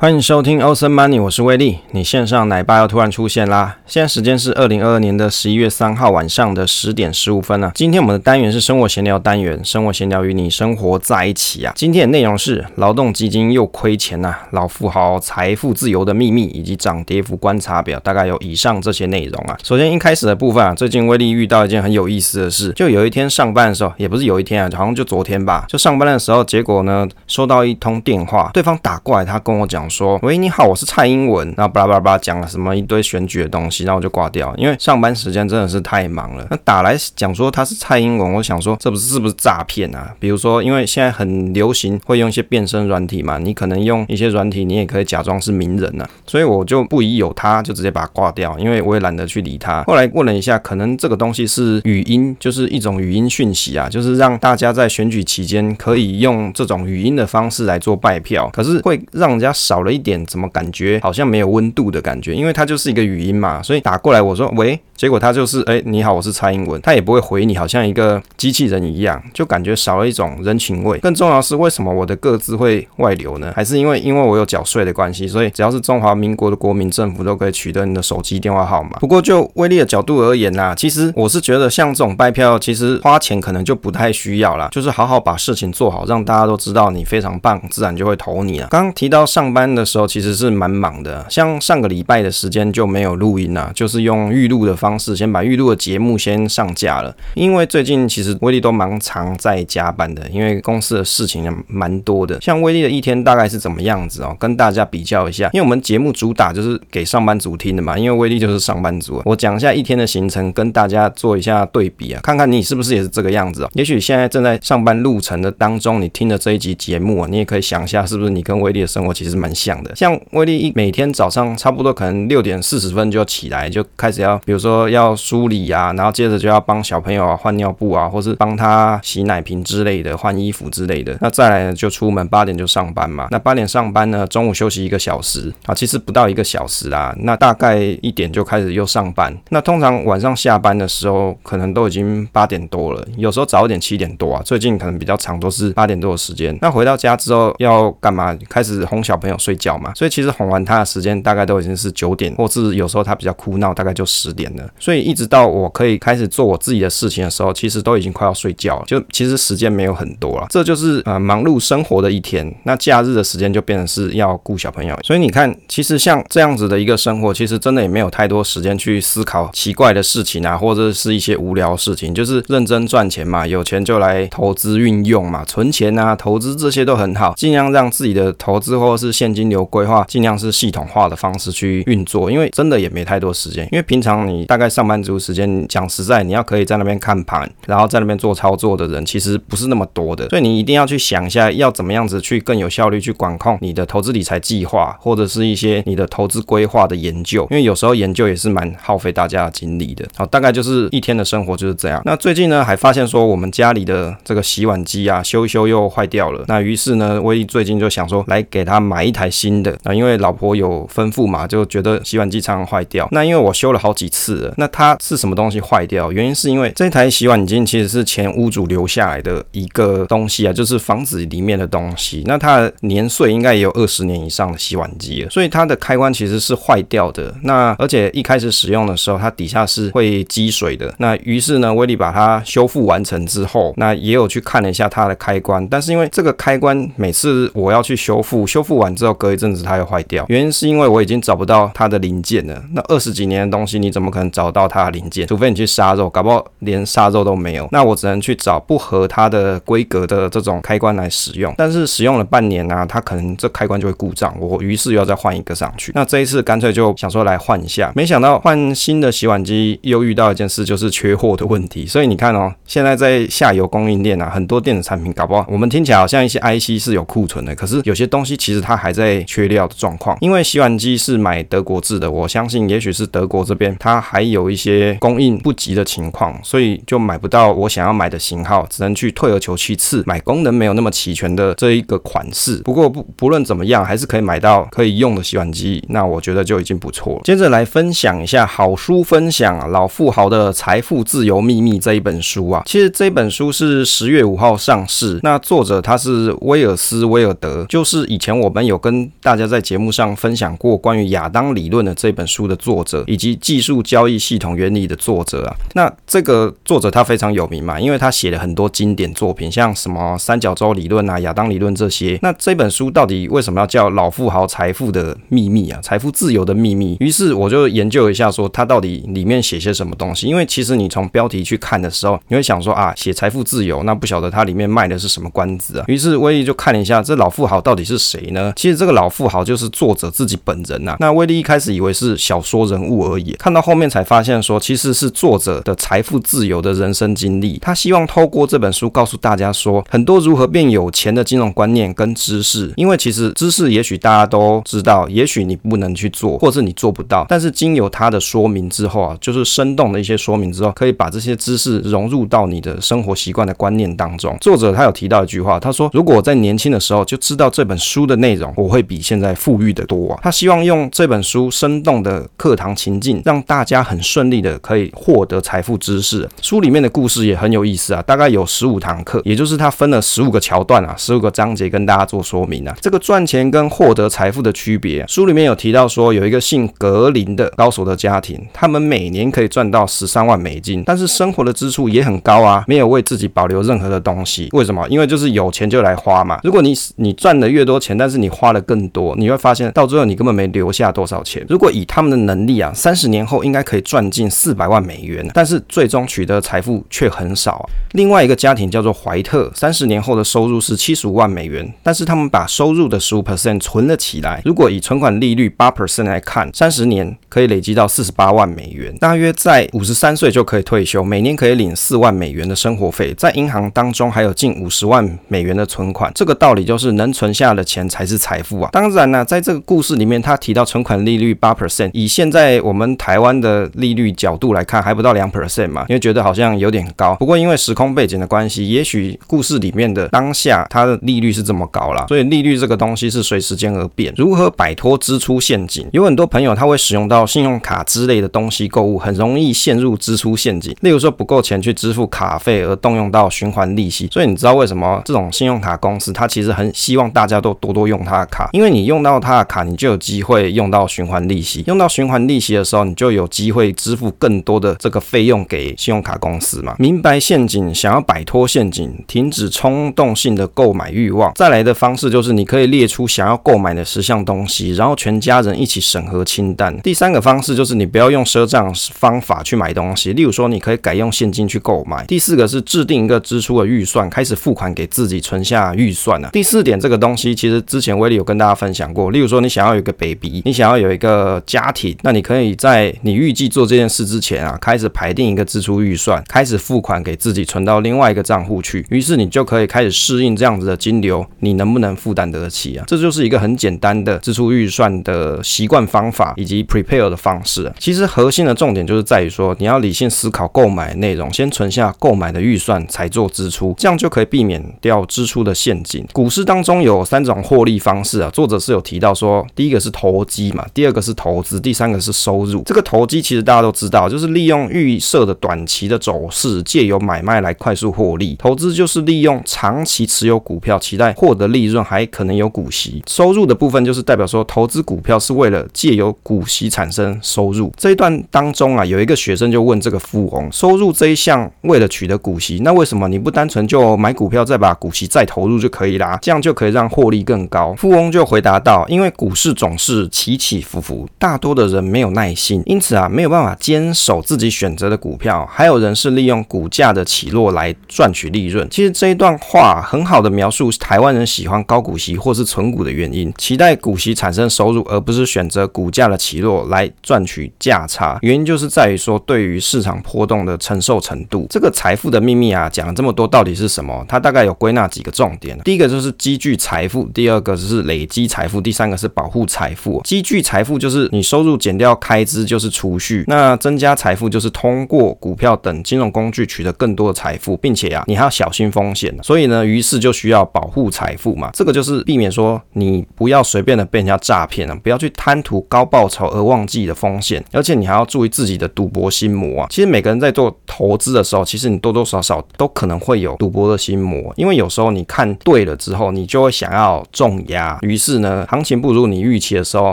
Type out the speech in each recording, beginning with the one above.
欢迎收听 Awesome Money，我是威利。你线上奶爸要突然出现啦！现在时间是二零二二年的十一月三号晚上的十点十五分啊。今天我们的单元是生活闲聊单元，生活闲聊与你生活在一起啊。今天的内容是劳动基金又亏钱呐、老富豪财富自由的秘密以及涨跌幅观察表，大概有以上这些内容啊。首先一开始的部分啊，最近威利遇到一件很有意思的事，就有一天上班的时候，也不是有一天啊，好像就昨天吧，就上班的时候，结果呢收到一通电话，对方打过来，他跟我讲。说喂，你好，我是蔡英文，然后巴拉巴拉巴拉讲了什么一堆选举的东西，然后我就挂掉，因为上班时间真的是太忙了。那打来讲说他是蔡英文，我想说这不是是不是诈骗啊？比如说，因为现在很流行会用一些变声软体嘛，你可能用一些软体，你也可以假装是名人啊，所以我就不疑有他，就直接把它挂掉，因为我也懒得去理他。后来问了一下，可能这个东西是语音，就是一种语音讯息啊，就是让大家在选举期间可以用这种语音的方式来做拜票，可是会让人家少。少了一点，怎么感觉好像没有温度的感觉？因为它就是一个语音嘛，所以打过来我说喂，结果他就是哎，你好，我是蔡英文，他也不会回你，好像一个机器人一样，就感觉少了一种人情味。更重要是，为什么我的个资会外流呢？还是因为因为我有缴税的关系，所以只要是中华民国的国民政府都可以取得你的手机电话号码。不过就威力的角度而言呐、啊，其实我是觉得像这种拜票，其实花钱可能就不太需要啦，就是好好把事情做好，让大家都知道你非常棒，自然就会投你了。刚提到上班。的时候其实是蛮忙的，像上个礼拜的时间就没有录音啊，就是用预录的方式，先把预录的节目先上架了。因为最近其实威力都蛮常在加班的，因为公司的事情也蛮多的。像威力的一天大概是怎么样子哦？跟大家比较一下，因为我们节目主打就是给上班族听的嘛，因为威力就是上班族。我讲一下一天的行程，跟大家做一下对比啊，看看你是不是也是这个样子哦。也许现在正在上班路程的当中，你听了这一集节目啊，你也可以想一下，是不是你跟威力的生活其实蛮像的，像威力一每天早上差不多可能六点四十分就起来，就开始要，比如说要梳理啊，然后接着就要帮小朋友啊换尿布啊，或是帮他洗奶瓶之类的，换衣服之类的。那再来呢，就出门八点就上班嘛。那八点上班呢，中午休息一个小时啊，其实不到一个小时啦。那大概一点就开始又上班。那通常晚上下班的时候，可能都已经八点多了，有时候早一点七点多啊。最近可能比较长，都是八点多的时间。那回到家之后要干嘛？开始哄小朋友睡觉嘛。所以其实哄完他的时间大概都已经是九点，或是有时候他比较哭闹，大概就十点了。所以一直到我可以开始做我自己的事情的时候，其实都已经快要睡觉了。就其实时间没有很多了，这就是呃忙碌生活的一天。那假日的时间就变成是要顾小朋友。所以你看，其实像这样子的一个生活，其实真的也没有太多时间去思考奇怪的事情啊，或者是一些无聊的事情，就是认真赚钱嘛，有钱就来投资运用嘛，存钱啊，投资这些都很好，尽量让自己的投资或者是现现金流。规划尽量是系统化的方式去运作，因为真的也没太多时间。因为平常你大概上班族时间，讲实在，你要可以在那边看盘，然后在那边做操作的人，其实不是那么多的。所以你一定要去想一下，要怎么样子去更有效率去管控你的投资理财计划，或者是一些你的投资规划的研究。因为有时候研究也是蛮耗费大家的精力的。好，大概就是一天的生活就是这样。那最近呢，还发现说我们家里的这个洗碗机啊，修一修又坏掉了。那于是呢，威力最近就想说，来给他买一台新的。那因为老婆有吩咐嘛，就觉得洗碗机常常坏掉。那因为我修了好几次了，那它是什么东西坏掉？原因是因为这台洗碗机其实是前屋主留下来的一个东西啊，就是房子里面的东西。那它的年岁应该也有二十年以上的洗碗机了，所以它的开关其实是坏掉的。那而且一开始使用的时候，它底下是会积水的。那于是呢，威力把它修复完成之后，那也有去看了一下它的开关，但是因为这个开关每次我要去修复，修复完之后要隔一阵子。它又坏掉，原因是因为我已经找不到它的零件了。那二十几年的东西，你怎么可能找到它的零件？除非你去杀肉，搞不好连杀肉都没有。那我只能去找不合它的规格的这种开关来使用。但是使用了半年啊，它可能这开关就会故障，我于是又要再换一个上去。那这一次干脆就想说来换一下，没想到换新的洗碗机又遇到一件事，就是缺货的问题。所以你看哦，现在在下游供应链啊，很多电子产品搞不好，我们听起来好像一些 IC 是有库存的，可是有些东西其实它还在在缺。料的状况，因为洗碗机是买德国制的，我相信也许是德国这边它还有一些供应不及的情况，所以就买不到我想要买的型号，只能去退而求其次买功能没有那么齐全的这一个款式。不过不不论怎么样，还是可以买到可以用的洗碗机，那我觉得就已经不错了。接着来分享一下好书分享，《老富豪的财富自由秘密》这一本书啊，其实这本书是十月五号上市，那作者他是威尔斯威尔德，就是以前我们有跟跟大家在节目上分享过关于亚当理论的这本书的作者，以及技术交易系统原理的作者啊。那这个作者他非常有名嘛，因为他写了很多经典作品，像什么三角洲理论啊、亚当理论这些。那这本书到底为什么要叫《老富豪财富的秘密》啊？财富自由的秘密？于是我就研究一下，说他到底里面写些什么东西。因为其实你从标题去看的时候，你会想说啊，写财富自由，那不晓得它里面卖的是什么关子啊？于是威利就看了一下，这老富豪到底是谁呢？其实这个老富豪就是作者自己本人呐。那威利一开始以为是小说人物而已，看到后面才发现说，其实是作者的财富自由的人生经历。他希望透过这本书告诉大家说，很多如何变有钱的金融观念跟知识。因为其实知识也许大家都知道，也许你不能去做，或者你做不到。但是经由他的说明之后啊，就是生动的一些说明之后，可以把这些知识融入到你的生活习惯的观念当中。作者他有提到一句话，他说：“如果我在年轻的时候就知道这本书的内容，我会比现在富裕的多啊。”他希望用这本书生动的课堂情境，让大家很顺利的可以获得财富知识。书里面的故事也很有意思啊，大概有十五堂课，也就是他分了十五个桥段啊，十五个章节跟大家做说明啊。这个赚钱跟获得财富的区别，书里面有提到说，有一个姓格林的高手的家庭，他们每年可以赚到十三万美金，但是生活的支出也很高啊，没有为自己保留任何的东西。为什么？因为就是有钱就来花嘛。如果你你赚的越多钱，但是你花的更多，你会发现到最后你根本没留下多少钱。如果以他们的能力啊，三十年后应该可以赚进四百万美元，但是最终取得财富却很少啊。另外一个家庭叫做怀特，三十年后的收入是七十五万美元，但是他们把收入的十五 percent 存了起来。如果以存款利率八 percent 来看，三十年可以累积到四十八万美元，大约在五十三岁就可以退休，每年可以领四万美元的生活费，在银行当中还有近五十万美元的存款。这个道理就是能存下的钱才是财财富啊。当然呢，在这个故事里面，他提到存款利率八 percent，以现在我们台湾的利率角度来看，还不到两 percent 嘛，因为觉得好像有点高。不过因为时空背景的关系，也许故事里面的当下它的利率是这么高啦，所以利率这个东西是随时间而变。如何摆脱支出陷阱？有很多朋友他会使用到信用卡之类的东西购物，很容易陷入支出陷阱。例如说不够钱去支付卡费而动用到循环利息。所以你知道为什么这种信用卡公司它其实很希望大家都多多用它卡？因为你用到他的卡，你就有机会用到循环利息。用到循环利息的时候，你就有机会支付更多的这个费用给信用卡公司嘛。明白陷阱，想要摆脱陷阱，停止冲动性的购买欲望。再来的方式就是你可以列出想要购买的十项东西，然后全家人一起审核清单。第三个方式就是你不要用赊账方法去买东西，例如说你可以改用现金去购买。第四个是制定一个支出的预算，开始付款给自己，存下预算啊。第四点这个东西其实之前威利有跟大家分享过，例如说你想要有一个 baby，你想要有一个家庭，那你可以在你预计做这件事之前啊，开始排定一个支出预算，开始付款给自己，存到另外一个账户去。于是你就可以开始适应这样子的金流，你能不能负担得起啊？这就是一个很简单的支出预算的习惯方法以及 prepare 的方式。其实核心的重点就是在于说，你要理性思考购买内容，先存下购买的预算，才做支出，这样就可以避免掉支出的陷阱。股市当中有三种获利方式是啊，作者是有提到说，第一个是投机嘛，第二个是投资，第三个是收入。这个投机其实大家都知道，就是利用预设的短期的走势，借由买卖来快速获利。投资就是利用长期持有股票，期待获得利润，还可能有股息。收入的部分就是代表说，投资股票是为了借由股息产生收入。这一段当中啊，有一个学生就问这个富翁，收入这一项为了取得股息，那为什么你不单纯就买股票，再把股息再投入就可以啦？这样就可以让获利更高。富翁就回答道，因为股市总是起起伏伏，大多的人没有耐心，因此啊，没有办法坚守自己选择的股票。还有人是利用股价的起落来赚取利润。其实这一段话很好的描述台湾人喜欢高股息或是存股的原因，期待股息产生收入，而不是选择股价的起落来赚取价差。原因就是在于说，对于市场波动的承受程度。这个财富的秘密啊，讲了这么多，到底是什么？它大概有归纳几个重点。第一个就是积聚财富，第二个是累积财富，第三个是保护财富。积聚财富就是你收入减掉开支就是储蓄，那增加财富就是通过股票等金融工具取得更多的财富，并且啊，你还要小心风险。所以呢，于是就需要保护财富嘛。这个就是避免说你不要随便的被人家诈骗了，不要去贪图高报酬而忘记的风险，而且你还要注意自己的赌博心魔啊。其实每个人在做投资的时候，其实你多多少少都可能会有赌博的心魔，因为有时候你看对了之后，你就会想要重压，，于是呢，行情不如你预期的时候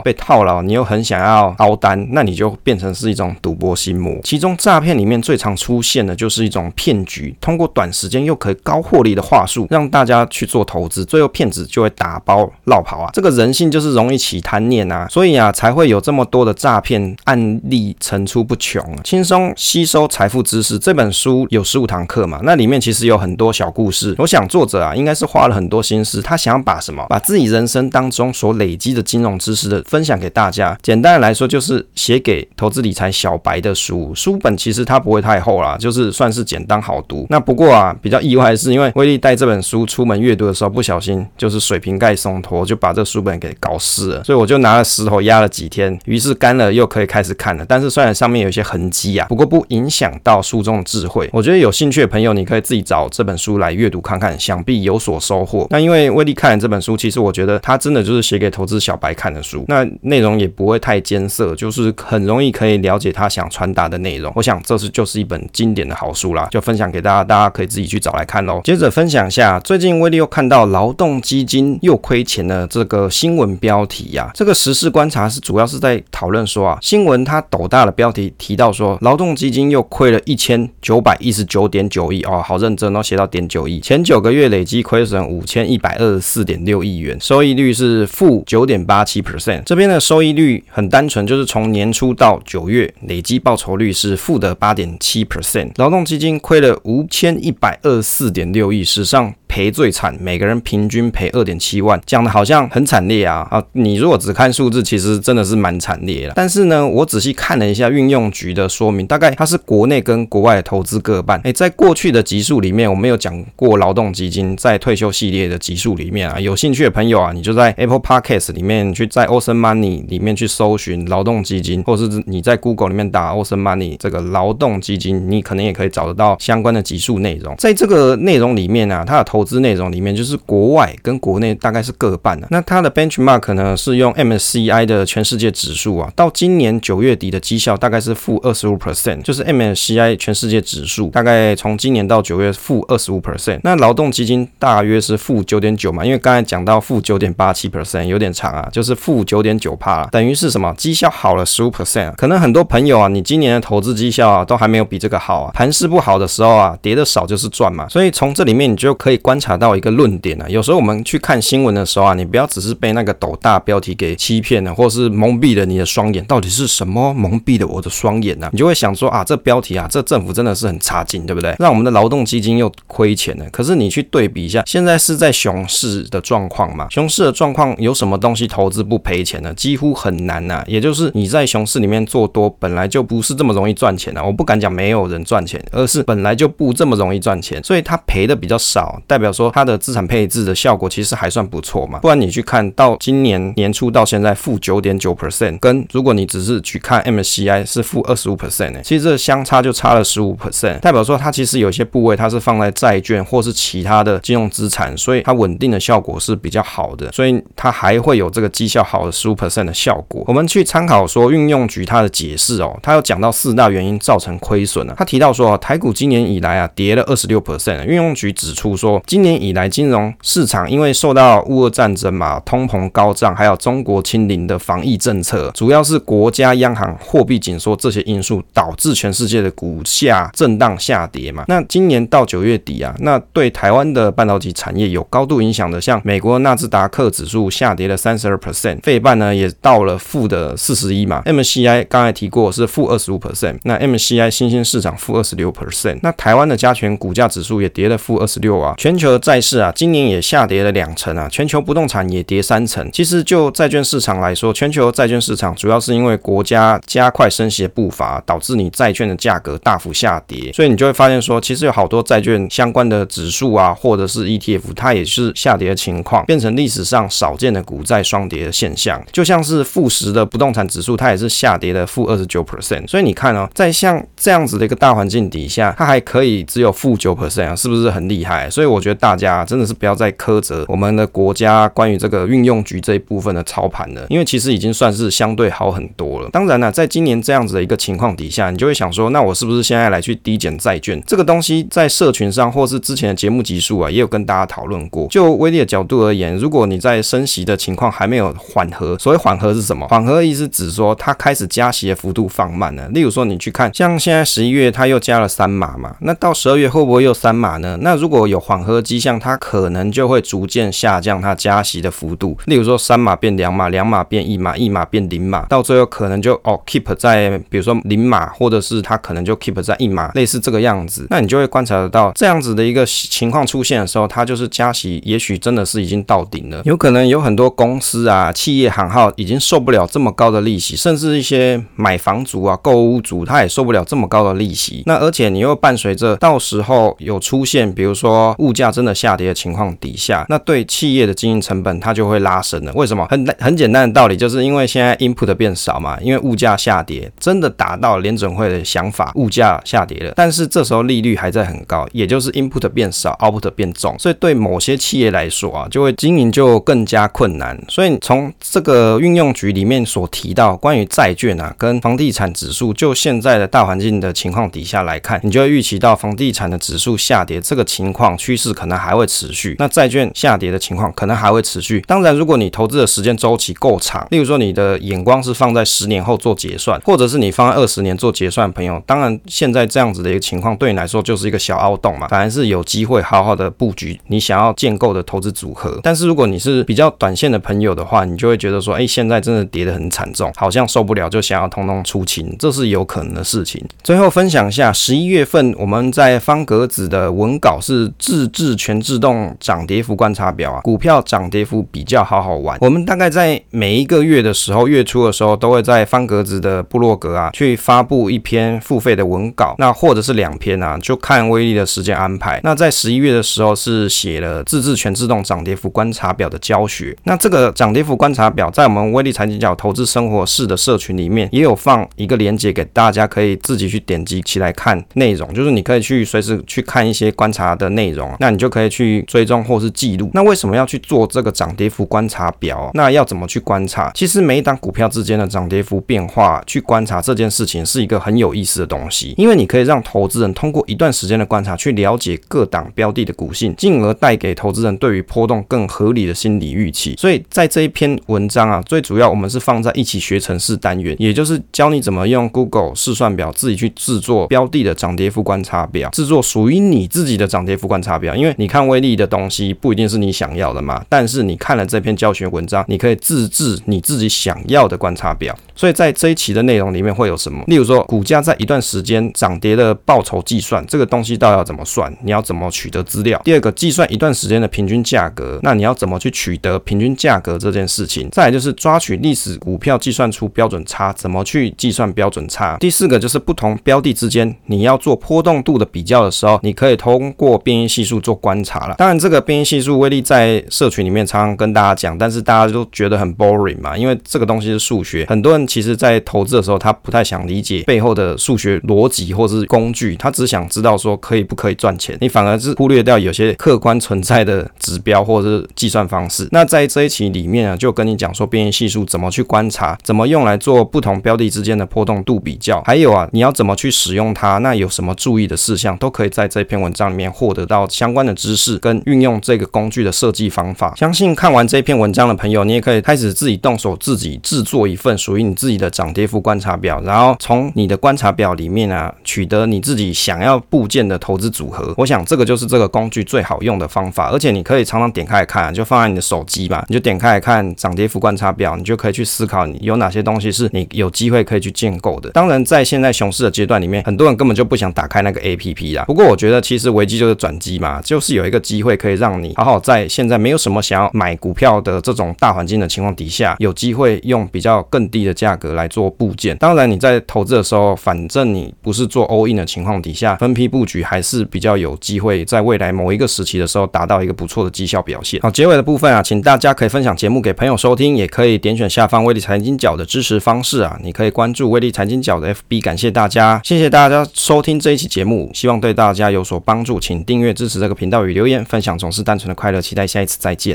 被套牢，你又很想要凹单，那你就变成是一种赌博心魔。其中诈骗里面最常出现的就是一种骗局，通过短时间又可以高获利的话术，让大家去做投资，最后骗子就会打包落跑啊。这个人性就是容易起贪念啊，所以啊，才会有这么多的诈骗案例层出不穷。轻松吸收财富知识这本书有十五堂课嘛，那里面其实有很多小故事。我想作者啊，应该是花了很多心思，他想把什么，把自己人生生当中所累积的金融知识的分享给大家。简单的来说，就是写给投资理财小白的书。书本其实它不会太厚啦，就是算是简单好读。那不过啊，比较意外的是，因为威力带这本书出门阅读的时候，不小心就是水瓶盖松脱，就把这书本给搞湿了。所以我就拿了石头压了几天，于是干了又可以开始看了。但是虽然上面有一些痕迹啊，不过不影响到书中的智慧。我觉得有兴趣的朋友，你可以自己找这本书来阅读看看，想必有所收获。那因为威力看了这本书，其实我觉得它真的就是写给投资小白看的书，那内容也不会太艰涩，就是很容易可以了解他想传达的内容。我想这是就是一本经典的好书啦，就分享给大家，大家可以自己去找来看喽。接着分享一下，最近威力又看到劳动基金又亏钱的这个新闻标题呀、这个时事观察是主要是在讨论说啊，新闻它斗大的标题提到说，劳动基金又亏了一千九百一十九点九亿。哦，好认真哦，写到点九亿，前九个月累计亏损五千一百二十四点六亿元，收益利率是负九点八七 percent。这边的收益率很单纯，就是从年初到九月累计报酬率是负的八点七 percent。劳动基金亏了五千一百二十四点六亿，史上。赔最惨，每个人平均赔二点七万，讲的好像很惨烈啊啊！你如果只看数字，其实真的是蛮惨烈的。但是呢，我仔细看了一下运用局的说明，大概它是国内跟国外的投资各半。诶，在过去的集数里面，我没有讲过劳动基金，在退休系列的集数里面啊，有兴趣的朋友啊，你就在 Apple Podcast 里面去，在 Awesome Money 里面去搜寻劳动基金，或者是你在 Google 里面打 Awesome Money 这个劳动基金，你可能也可以找得到相关的集数内容。在这个内容里面啊，它的投资内容里面就是国外跟国内大概是各半的。那它的 benchmark 呢是用 MSCI 的全世界指数啊，到今年九月底的绩效大概是负二十五 percent，就是 MSCI 全世界指数大概从今年到九月负二十五 percent。那劳动基金大约是负九点九嘛，因为刚才讲到负九点八七 percent 有点长啊，就是负九点九帕，等于是什么？绩效好了十五 percent。可能很多朋友啊，你今年的投资绩效啊都还没有比这个好啊，盘势不好的时候啊，跌的少就是赚嘛。所以从这里面你就可以观察到。一个论点啊，有时候我们去看新闻的时候啊，你不要只是被那个斗大标题给欺骗了，或是蒙蔽了你的双眼。到底是什么蒙蔽了我的双眼呢？你就会想说啊，这标题啊，这政府真的是很差劲，对不对？让我们的劳动基金又亏钱了。可是你去对比一下，现在是在熊市的状况嘛？熊市市的状况有什么东西投资不赔钱呢？几乎很难呐。也就是你在熊市里面做多，本来就不是这么容易赚钱的。我不敢讲没有人赚钱，而是本来就不这么容易赚钱，所以它赔的比较少，代表说它。的资产配置的效果其实还算不错嘛，不然你去看到今年年初到现在负九点九 percent，跟如果你只是去看 MCI 是负二十五 percent 呢，其实这相差就差了十五 percent，代表说它其实有些部位它是放在债券或是其他的金融资产，所以它稳定的效果是比较好的，所以它还会有这个绩效好的十五 percent 的效果。我们去参考说运用局它的解释哦，它有讲到四大原因造成亏损啊，他提到说台股今年以来啊跌了二十六 percent，运用局指出说今年以来金融市场因为受到乌俄战争嘛，通膨高涨，还有中国清零的防疫政策，主要是国家央行货币紧缩这些因素，导致全世界的股价震荡下跌嘛。那今年到九月底啊，那对台湾的半导体产业有高度影响的，像美国纳斯达克克指数下跌了三十二 percent，费半呢也到了负的四十一嘛。，MCI 刚才提过是负二十五 percent，那 MCI 新兴市场负二十六 percent，那台湾的加权股价指数也跌了负二十六啊。全球的债市啊。今年也下跌了两成啊，全球不动产也跌三成。其实就债券市场来说，全球债券市场主要是因为国家加快升息的步伐，导致你债券的价格大幅下跌。所以你就会发现说，其实有好多债券相关的指数啊，或者是 ETF，它也是下跌的情况，变成历史上少见的股债双跌的现象。就像是富时的不动产指数，它也是下跌的负二十九 percent。所以你看哦，在像这样子的一个大环境底下，它还可以只有负九 percent 啊，是不是很厉害？所以我觉得大家真的。是不要再苛责我们的国家关于这个运用局这一部分的操盘了，因为其实已经算是相对好很多了。当然了，在今年这样子的一个情况底下，你就会想说，那我是不是现在来去低减债券？这个东西在社群上或是之前的节目集数啊，也有跟大家讨论过。就威力的角度而言，如果你你在升息的情况还没有缓和。所谓缓和是什么？缓和意思指说它开始加息的幅度放慢了。例如说，你去看，像现在十一月它又加了三码嘛，那到十二月会不会又三码呢？那如果有缓和迹象，它可能就会逐渐下降它加息的幅度。例如说三码变两码，两码变一码，一码变零码，到最后可能就哦 keep 在比如说零码，或者是它可能就 keep 在一码，类似这个样子。那你就会观察得到这样子的一个情况出现的时候，它就是加息，也许真的是已经到顶了。有可能有很多公司啊、企业行号已经受不了这么高的利息，甚至一些买房族啊、购屋族，他也受不了这么高的利息。那而且你又伴随着到时候有出现，比如说物价真的下跌的情况底下，那对企业的经营成本它就会拉升了。为什么？很很简单的道理，就是因为现在 input 变少嘛，因为物价下跌，真的达到联准会的想法，物价下跌了，但是这时候利率还在很高，也就是 input 变少，output 变重，所以对某些企业来说啊，就会经营就就更加困难。所以从这个运用局里面所提到关于债券啊跟房地产指数，就现在的大环境的情况底下来看，你就会预期到房地产的指数下跌这个情况趋势可能还会持续，那债券下跌的情况可能还会持续。当然，如果你投资的时间周期够长，例如说你的眼光是放在十年后做结算，或者是你放在二十年做结算的朋友，当然现在这样子的一个情况对你来说就是一个小凹洞嘛，反而是有机会好好的布局你想要建构的投资组合。但是如果你你是比较短线的朋友的话，你就会觉得说，哎，现在真的跌得很惨重，好像受不了，就想要通通出清，这是有可能的事情。最后分享一下，十一月份我们在方格子的文稿是自制全自动涨跌幅观察表啊，股票涨跌幅比较好好玩。我们大概在每一个月的时候，月初的时候，都会在方格子的部落格啊，去发布一篇付费的文稿，那或者是两篇啊，就看威力的时间安排。那在十一月的时候是写了自制全自动涨跌幅观察表的教学。那这个涨跌幅观察表在我们威力财经角投资生活室的社群里面也有放一个链接给大家，可以自己去点击起来看内容，就是你可以去随时去看一些观察的内容，那你就可以去追踪或是记录。那为什么要去做这个涨跌幅观察表？那要怎么去观察？其实每一档股票之间的涨跌幅变化，去观察这件事情是一个很有意思的东西，因为你可以让投资人通过一段时间的观察，去了解各档标的的股性，进而带给投资人对于波动更合理的心理预期。所以在这一篇文章啊，最主要我们是放在一起学程式单元，也就是教你怎么用 Google 试算表自己去制作标的的涨跌幅观察表，制作属于你自己的涨跌幅观察表。因为你看威力的东西不一定是你想要的嘛，但是你看了这篇教学文章，你可以自制你自己想要的观察表。所以在这一期的内容里面会有什么？例如说，股价在一段时间涨跌的报酬计算，这个东西到底要怎么算？你要怎么取得资料？第二个，计算一段时间的平均价格，那你要怎么去取得平均价格这件事情？再来就是抓取历史股票计算出标准差，怎么去计算标准差？第四个就是不同标的之间，你要做波动度的比较的时候，你可以通过变异系数做观察了。当然，这个变异系数威力在社群里面常常跟大家讲，但是大家都觉得很 boring 嘛，因为这个东西是数学，很多人。其实，在投资的时候，他不太想理解背后的数学逻辑或是工具，他只想知道说可以不可以赚钱。你反而是忽略掉有些客观存在的指标或者是计算方式。那在这一期里面啊，就跟你讲说变异系数怎么去观察，怎么用来做不同标的之间的波动度比较，还有啊，你要怎么去使用它，那有什么注意的事项，都可以在这篇文章里面获得到相关的知识跟运用这个工具的设计方法。相信看完这篇文章的朋友，你也可以开始自己动手，自己制作一份属于你自己的涨跌幅观察表，然后从你的观察表里面啊，取得你自己想要部件的投资组合。我想这个就是这个工具最好用的方法，而且你可以常常点开来看，就放在你的手机吧，你就点开来看涨跌幅观察表，你就可以去思考你有哪些东西是你有机会可以去建构的。当然，在现在熊市的阶段里面，很多人根本就不想打开那个 APP 啦。不过我觉得其实危机就是转机嘛，就是有一个机会可以让你好好在现在没有什么想要买股票的这种大环境的情况底下，有机会用比较更低的价价格来。做部件，当然你在投资的时候，反正你不是做 all in 的情况底下，分批布局还是比较有机会，在未来某一个时期的时候达到一个不错的绩效表现。好，结尾的部分啊，请大家可以分享节目给朋友收听，也可以点选下方威力财经角的支持方式啊，你可以关注威力财经角的 FB，感谢大家，谢谢大家收听这一期节目，希望对大家有所帮助，请订阅支持这个频道与留言分享，总是单纯的快乐，期待下一次再见。